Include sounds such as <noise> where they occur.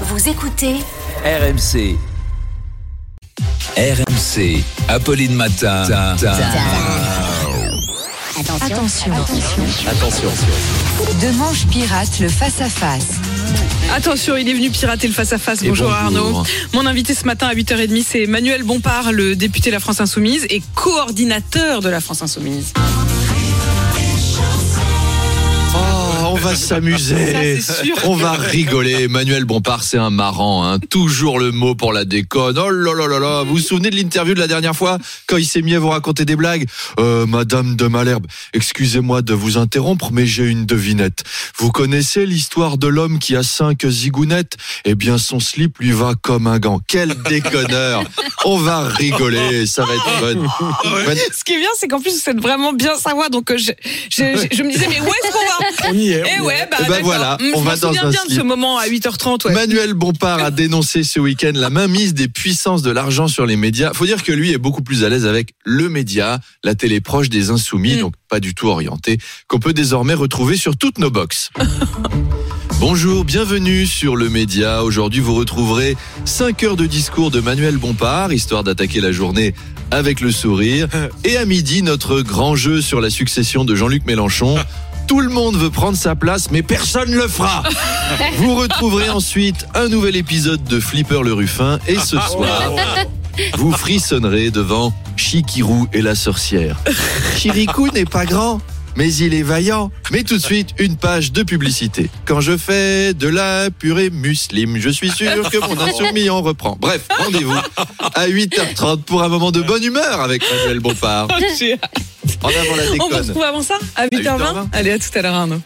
Vous écoutez RMC. RMC. Apolline Matin. Attention. Attention. Demanche pirate le face-à-face. Attention, il est venu pirater le face-à-face. Bonjour, bonjour. Arnaud. Mon invité ce matin à 8h30, c'est Manuel Bompard, le député de la France Insoumise et coordinateur de la France Insoumise. Va s'amuser. On va rigoler. Emmanuel Bompard, c'est un marrant. Hein. Toujours le mot pour la déconne. Oh là là là là. Vous vous souvenez de l'interview de la dernière fois quand il s'est mis à vous raconter des blagues? Euh, Madame de Malherbe, excusez-moi de vous interrompre, mais j'ai une devinette. Vous connaissez l'histoire de l'homme qui a cinq zigounettes? Eh bien, son slip lui va comme un gant. Quel <laughs> déconneur. On va rigoler. Ça va être fun. Van- Ce qui est bien, c'est qu'en plus, vous êtes vraiment bien sa voix. Donc, euh, je, je, je- je me disais, mais où est-ce qu'on va? On y est. Eh ouais, bah, Eh ben voilà, Hum, on va dans un bien de ce moment à 8h30. Ouais. Manuel Bompard a <laughs> dénoncé ce week-end la mainmise des puissances de l'argent sur les médias. Faut dire que lui est beaucoup plus à l'aise avec le média, la télé proche des insoumis, Mm. donc pas du tout orienté, qu'on peut désormais retrouver sur toutes nos box. <laughs> Bonjour, bienvenue sur le média. Aujourd'hui, vous retrouverez 5 heures de discours de Manuel Bompard, histoire d'attaquer la journée avec le sourire. <laughs> Et à midi, notre grand jeu sur la succession de Jean-Luc Mélenchon. <laughs> Tout le monde veut prendre sa place, mais personne ne le fera. <laughs> Vous retrouverez ensuite un nouvel épisode de Flipper le Ruffin et ce soir, vous frissonnerez devant Chikirou et la sorcière. Chirikou n'est pas grand, mais il est vaillant. Mais tout de suite, une page de publicité. Quand je fais de la purée muslim, je suis sûr que mon insoumis en reprend. Bref, rendez-vous à 8h30 pour un moment de bonne humeur avec Manuel Bompard. En avant la On vous déconne. retrouve avant ça À 8h20 8h20. Allez, à tout à l'heure, Arnaud.